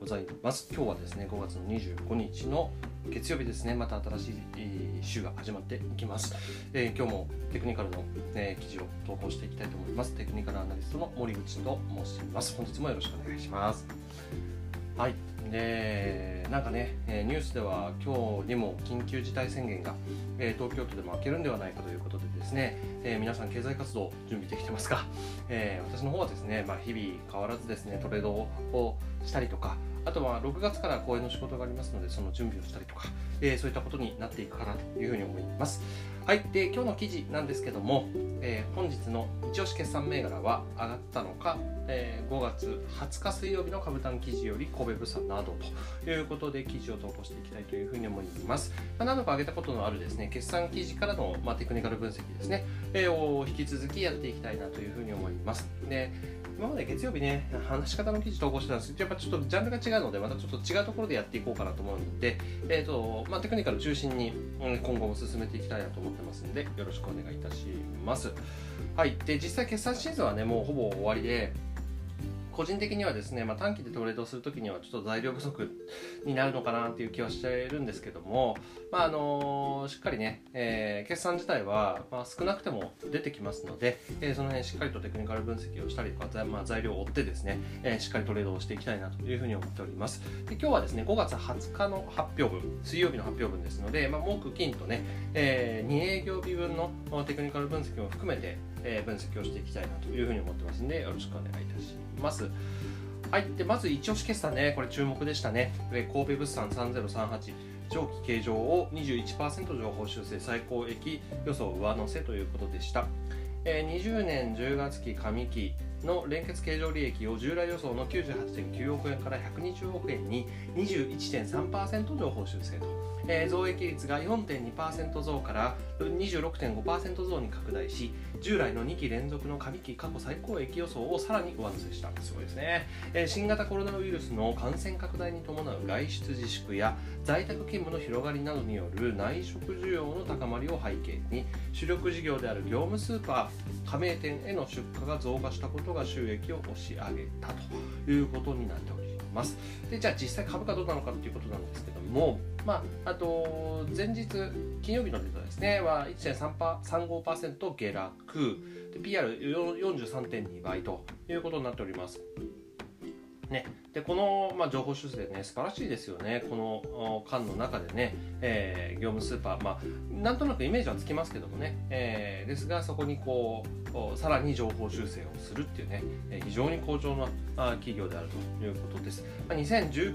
ございます。今日はですね5月の25日の月曜日ですね。また新しい週が始まっていきます、えー、今日もテクニカルの、えー、記事を投稿していきたいと思います。テクニカルアナリストの森口と申します。本日もよろしくお願いします。はい。でなんかねニュースでは今日にも緊急事態宣言が、え東京都でも開けるんではないかということでですね、え皆さん経済活動準備できてますか、え私の方はですね、まあ、日々変わらずですねトレードをしたりとかあとは6月から公演の仕事がありますのでその準備をしたりとか、えそういったことになっていくかなというふうに思いますはい、で今日の記事なんですけども、えー、本日の一押し決算銘柄は上がったのか、えー、5月20日水曜日の株単記事より神戸物産などということで記事を投稿していきたいというふうに思います。まあ、何度か挙げたことのあるですね決算記事からの、まあ、テクニカル分析ですね、えー、を引き続きやっていきたいなというふうに思います。で今まで月曜日ね、話し方の記事投稿してたんですけど、やっぱちょっとジャンルが違うので、またちょっと違うところでやっていこうかなと思うので、えーとまあ、テクニカル中心に、今後も進めていきたいなと思ってますので、よろしくお願いいたします。はい、で実際決算シーズンはね、もうほぼ終わりで、個人的にはですね、まあ、短期でトレードするときにはちょっと材料不足になるのかなっていう気はしているんですけども、まああのしっかりね、えー、決算自体は、まあ、少なくても出てきますので、えー、その辺しっかりとテクニカル分析をしたりとか、まあ、材料を追ってですね、えー、しっかりトレードをしていきたいなというふうに思っております。で今日はですね、5月20日の発表分、水曜日の発表分ですので、まあ、木金とね、えー、2営業日分のテクニカル分析も含めて、えー、分析をしていきたいなというふうに思ってますので、よろしくお願いいたします。はい、でまず一押し決算ね、これ注目でしたね。神戸物産3038、上記計上を21%情報修正、最高益予想上乗せということでした。えー、20年10月期上期の連結経常利益を従来予想の98.9億円から120億円に21.3%情報修正と。えー、増益率が4.2%増から26.5%増に拡大し従来の2期連続の上期過去最高益予想をさらに上乗せしたすごいですね、えー、新型コロナウイルスの感染拡大に伴う外出自粛や在宅勤務の広がりなどによる内食需要の高まりを背景に主力事業である業務スーパー加盟店への出荷が増加したことが収益を押し上げたということになっております。でじゃあ実際株価どうなのかっていうことなんですけども、まあ、あと前日金曜日のデータですねは1.35%下落で PR43.2 倍ということになっております。ね、でこの、まあ、情報修正ね素晴らしいですよね。この間の中でね、えー、業務スーパー、まあ、なんとなくイメージはつきますけどもね、えー、ですがそこにこうさらに情報修正をするっていうね、非常に好調な企業であるということです、まあ、2019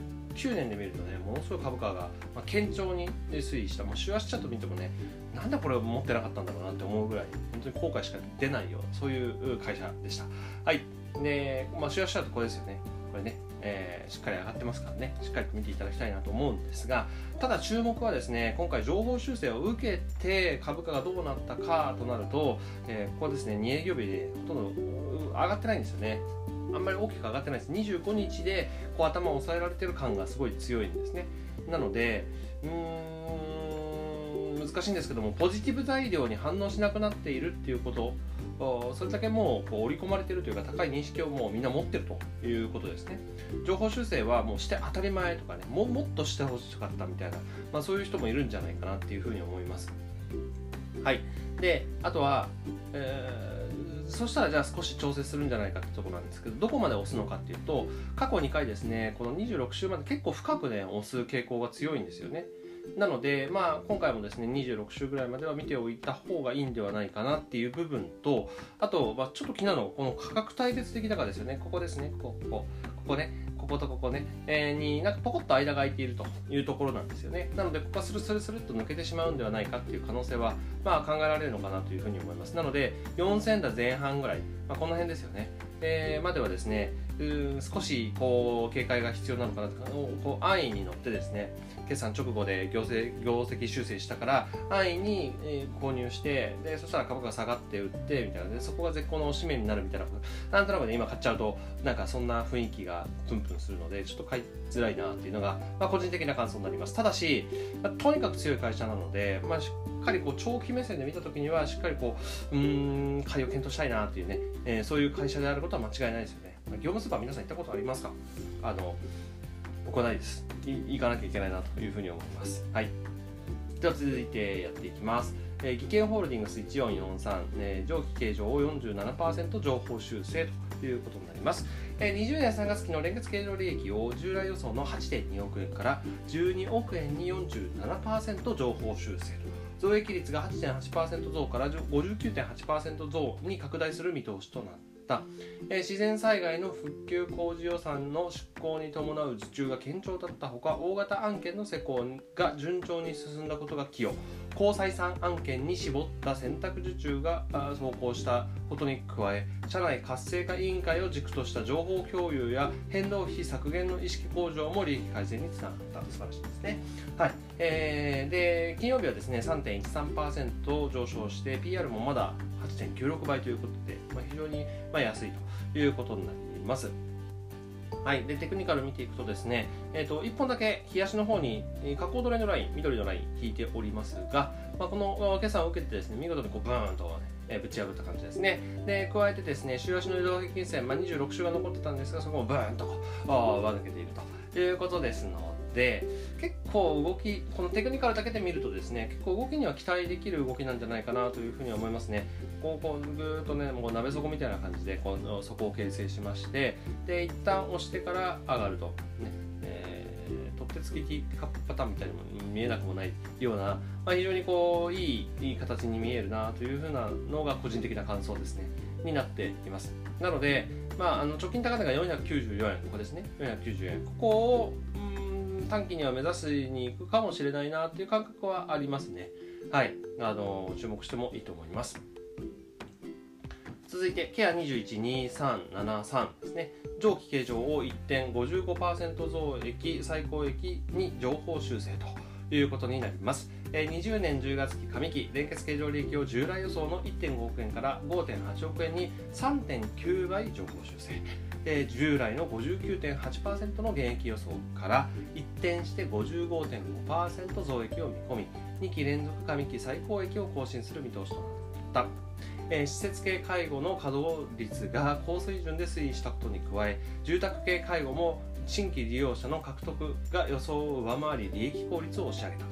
年で見るとねものすごい株価が、まあ、堅調に推移した、まあ、週足チャート見てもねなんでこれを持ってなかったんだろうなって思うぐらい本当に後悔しか出ないようなそういう会社でした。はい。で、まあ、週足チャートこれですよね。これね、えー、しっかり上がってますからね、しっかりと見ていただきたいなと思うんですが、ただ注目はですね、今回情報修正を受けて株価がどうなったかとなると、えー、ここはですね、2営業日でほとんど上がってないんですよね。あんまり大きく上がってないです。25日でこう頭を押さえられてる感がすごい強いんですね。なので、うーん、難しいんですけども、ポジティブ材料に反応しなくなっているっていうことそれだけもうこう織り込まれているというか高い認識をもうみんな持ってるということですね。情報修正はもうして当たり前とかねももっとしてほしかったみたいな、まあ、そういう人もいるんじゃないかなっていうふうに思います。はい。であとは、えー、そしたらじゃあ少し調整するんじゃないかってところなんですけどどこまで押すのかっていうと過去2回ですねこの26週まで結構深くね押す傾向が強いんですよね。なので、まあ、今回もですね26週ぐらいまでは見ておいた方がいいんではないかなっていう部分とあと、まあ、ちょっと気になるのはこの価格帯別的高ですよね。ここですね。ここここね。こことここね、えー、になんかポコッと間が空いているというところなんですよね。なのでここはスルスルスルっと抜けてしまうんではないかっていう可能性は、まあ、考えられるのかなというふうに思います。なので4000台前半ぐらい、まあ、この辺ですよね、えー、まではですねうん少しこう警戒が必要なのかなとかこう安易に乗ってですね決算直後で業績業績修正したから安易に、購入してでそしたら株価が下がって売ってみたいなでそこが絶好の締めになるみたいななんとなくね今買っちゃうとなんかそんな雰囲気がプンプンするのでちょっと買いづらいなっていうのが、まあ、個人的な感想になります。ただし、まあ、とにかく強い会社なので、まあ、しっかりこう長期目線で見た時にはしっかりこううん買いを検討したいなっていうね、えー、そういう会社であることは間違いないですよ業務スーパー皆さん行ったことありますか？あのくはないですい。行かなきゃいけないなというふうに思います。はい。では続いてやっていきます。えー、技研ホールディングス1443、えー、上記計上を47%情報修正ということになります。えー、20年3月期の連結計上利益を従来予想の8.2億円から12億円に47%情報修正。増益率が8.8%増から59.8%増に拡大する見通しとなった、えー、自然災害の復旧工事予算の出向に伴う受注が堅調だったほか大型案件の施工が順調に進んだことが寄与高採算案件に絞った選択受注が走行したことに加え社内活性化委員会を軸とした情報共有や変動費削減の意識向上も利益改善につながった素晴らしいですね。はい。えー、で金曜日はですね3.13%上昇して PR もまだ8.96倍ということで、まあ、非常にま安いということになります。はい、でテクニカル見ていくとですね、えーと、1本だけ冷やしの方に加工ドレのライン緑のライン引いておりますが、まあ、この決算を受けてですね見事にこうブーンと、ね、えぶち破った感じですね。で、加えてですね、週足の移動平均線、まあ、26週が残ってたんですが、そこもブーンと上抜けているということですので、結構動き、このテクニカルだけで見るとですね、結構動きには期待できる動きなんじゃないかなというふうに思いますね。こう、こうぐーっとね、もう鍋底みたいな感じで、この底を形成しまして、で、一旦押してから上がると。ね取ってつきカップパターンみたいにも見えなくもないような、まあ、非常にこういいいい形に見えるなというふうなのが個人的な感想ですねになっていますなので、まあ、あの貯金高値が494円ここですね490円ここを短期には目指しに行くかもしれないなという感覚はありますね。はい。あの注目してもいいと思います。続いてケア212373ですね。上記形状を1点55%増益最高益に情報修正ということになります。20年10月期上期連結形状利益を従来予想の1.5億円から5.8億円に3.9倍情報修正。え従来の59.8%の減益予想から一転して55.5%増益を見込み2期連続上期最高益を更新する見通しとなった。えー、施設系介護の稼働率が高水準で推移したことに加え住宅系介護も新規利用者の獲得が予想を上回り利益効率を押し上げた。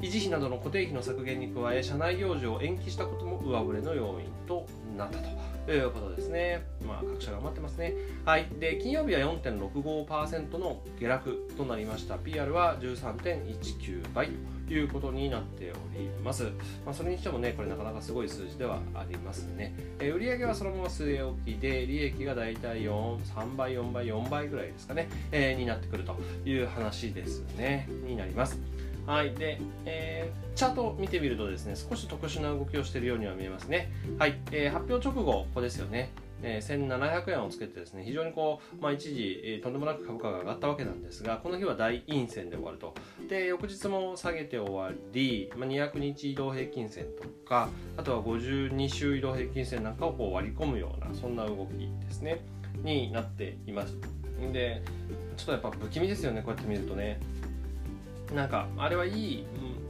維持費などの固定費の削減に加え社内行事を延期したことも上振れの要因となったと。いうことですね。まあ、各社頑張ってますね。はい。で、金曜日は4.65%の下落となりました。PR は13.19倍ということになっております。まあ、それにしてもね、これなかなかすごい数字ではありますね。えー、売上はそのまま据え置きで、利益がだいたい4、3倍、4倍、4倍ぐらいですかね、えー、になってくるという話ですね。になります。はい。で、えー、チャートを見てみるとですね、少し特殊な動きをしているようには見えますね。はい。えー、発表直後、ここですよね。えー、1700円をつけてですね、非常にこう、まあ、一時、えー、とんでもなく株価が上がったわけなんですが、この日は大陰線で終わると。で、翌日も下げて終わり、まあ、200日移動平均線とか、あとは52週移動平均線なんかをこう割り込むような、そんな動きですね、になっています。で、ちょっとやっぱ不気味ですよね、こうやって見るとね。なんかあれはいい、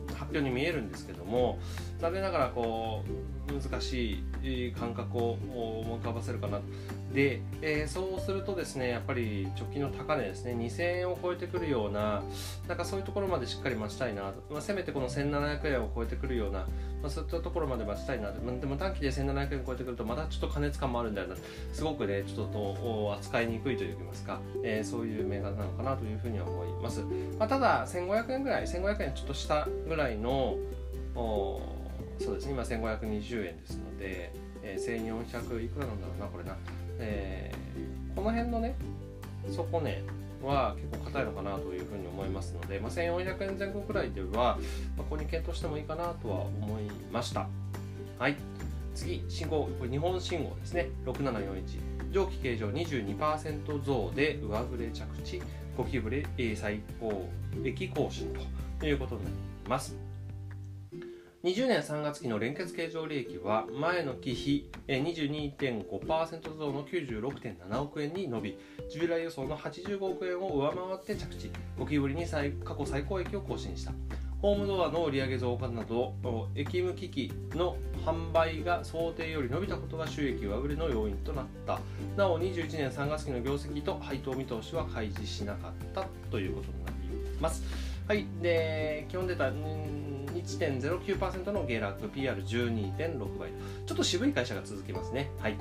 発表に見えるんですけども残念ながらこう難しい感覚を思い浮かばせるかな。で、えー、そうするとですねやっぱり直近の高値ですね2000円を超えてくるようななんかそういうところまでしっかり待ちたいな、まあ、せめてこの1700円を超えてくるような、まあ、そういったところまで待ちたいなまあでも短期で1700円超えてくるとまたちょっと加熱感もあるんだよなすごくねちょっと扱いにくいといいますか、えー、そういう銘柄なのかなというふうには思います、まあ、ただ1500円ぐらい1500円ちょっと下ぐらいのおそうですね。今1520円ですので、えー、1400いくらなんだろうなこれな。えー、この辺のね底値は結構硬いのかなというふうに思いますので、まあ、1400円前後くらいでは、まあ、ここに検討してもいいかなとは思いました。はい。次信号これ日本信号ですね。6741上記形状22%増で上振れ着地ゴキブレ最高益更新ということになります。20年3月期の連結経常利益は前の期比22.5%増の96.7億円に伸び従来予想の85億円を上回って着地5期ぶりに過去最高益を更新した。ホームドアの売上増加など駅務機器の販売が想定より伸びたことが収益上振れの要因となった。なお21年3月期の業績と配当見通しは開示しなかったということになります。はいで基本データ1.09%の下落 PR12.6 倍ちょっと渋い会社が続きますねはい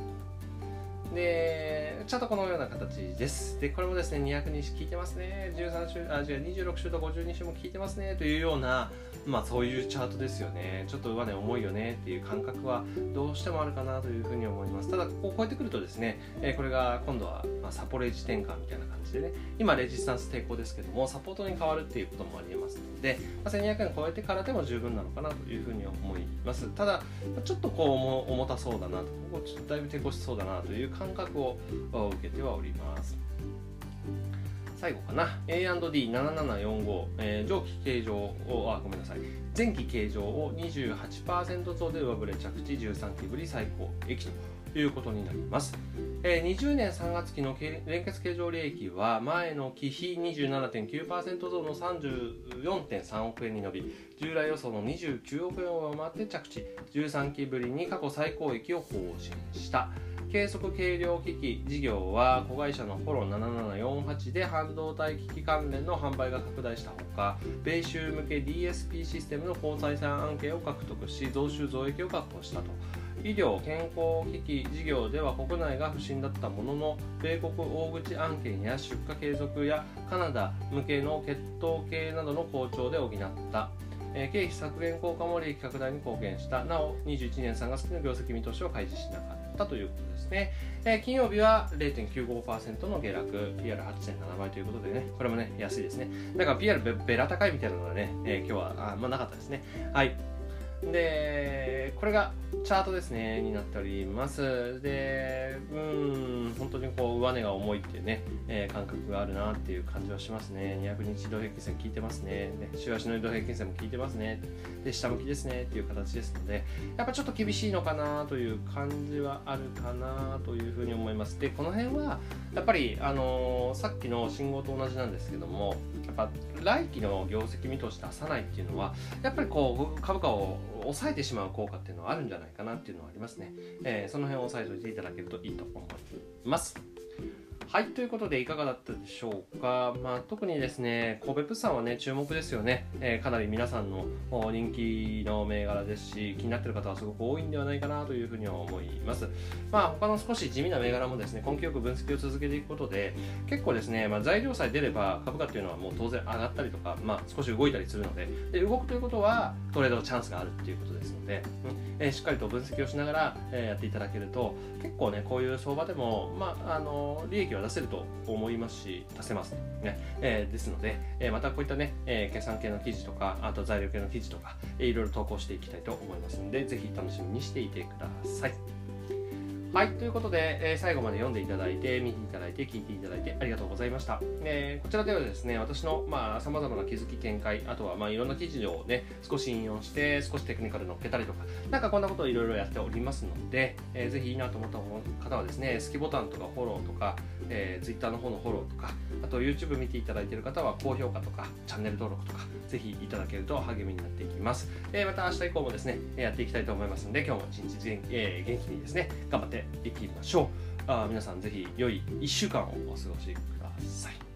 で、ちゃんとこのような形です。で、これもですね、200日聞いてますね。13週、あ、違う、26週と52週も聞いてますね。というような、まあそういうチャートですよね。ちょっと上値重いよねっていう感覚はどうしてもあるかなというふうに思います。ただ、ここを超えてくるとですね、えこれが今度は、まサポレージ転換みたいな感じでね、今レジスタンス抵抗ですけども、サポートに変わるっていうこともありえますので、ま、1200円超えてからでも十分なのかなというふうに思います。ただ、ちょっとこう重たそうだなと、ここちょっとだいぶ抵抗しそうだなという感覚を受けてはおります。最後かな。A&D7745、えー、上期計上をあごめんなさい。前期計上を28%増で上振れ着地13期ぶり最高。益ということになります、えー、20年3月期の連結計上利益は前の期比27.9%増の34.3億円に伸び従来予想の29億円を上回って着地。13期ぶりに過去最高益を更新した。計測計量機器事業は子会社のフォロー7748で半導体機器関連の販売が拡大したほか米州向け DSP システムの高採算案件を獲得し増収増益を確保したと。医療健康機器事業では国内が不振だったものの米国大口案件や出荷継続やカナダ向けの血統系などの好調で補った。経費削減効果も利益拡大に貢献した。なお21年3月期の業績見通しを開示しなかった。たということですね、えー、金曜日は0.95%の下落。PR8.7 倍ということでね。これもね安いですね。だから PR べべら高いみたいなのはね、えー、今日はあんまなかったですね。はい。でこれがチャートですねになっております。でうん本当にこう上値が重いっていうね、えー、感覚があるなっていう感じはしますね。200日移動平均線効いてますね。ね週足の移動平均線も効いてますね。で下向きですねっていう形ですのでやっぱちょっと厳しいのかなという感じはあるかなというふうに思います。でこの辺はやっぱりあのー、さっきの信号と同じなんですけどもやっぱ来期の業績見通し出さないっていうのはやっぱりこう株価を抑えてしまう効果っていうのはあるんじゃないかなっていうのはありますね、えー、その辺を押さえておいていただけるといいと思います。はい、ということでいかがだったでしょうか。まあ、特にですね、神戸物産はね、注目ですよね。えー、かなり皆さんの人気の銘柄ですし、気になっている方はすごく多いんではないかなというふうには思います。まあ、他の少し地味な銘柄もですね、根気よく分析を続けていくことで、結構ですね、まあ、材料さえ出れば株価っていうのはもう当然上がったりとか、まあ、少し動いたりするので、で動くということはトレードのチャンスがあるっていうことですので、うんえー、しっかりと分析をしながら、えー、やっていただけると、結構ね、こういう相場でも、まあ、あの利益は出せると思いますし出せますね、えー、ですので、えー、またこういったね、えー、計算系の記事とかあと材料系の記事とか、えー、いろいろ投稿していきたいと思いますのでぜひ楽しみにしていてください。はい、ということで、えー、最後まで読んでいただいて、見ていただいて、聞いていただいてありがとうございました。えー、こちらではですね、私のまあ様々な気づき、見解、あとはまあいろんな記事をね、少し引用して、少しテクニカル乗っけたりとか、なんかこんなことをいろいろやっておりますので、えー、ぜひいいなと思った方はですね、好きボタンとかフォローとか、えー、Twitter の方のフォローとか、あと YouTube 見ていただいている方は高評価とか、チャンネル登録とか、ぜひいただけると励みになっていきます。えー、また明日以降もですね、やっていきたいと思いますので、今日も一日元,、えー、元気にですね、頑張っていきましょう。あ皆さんぜひ良い1週間をお過ごしください。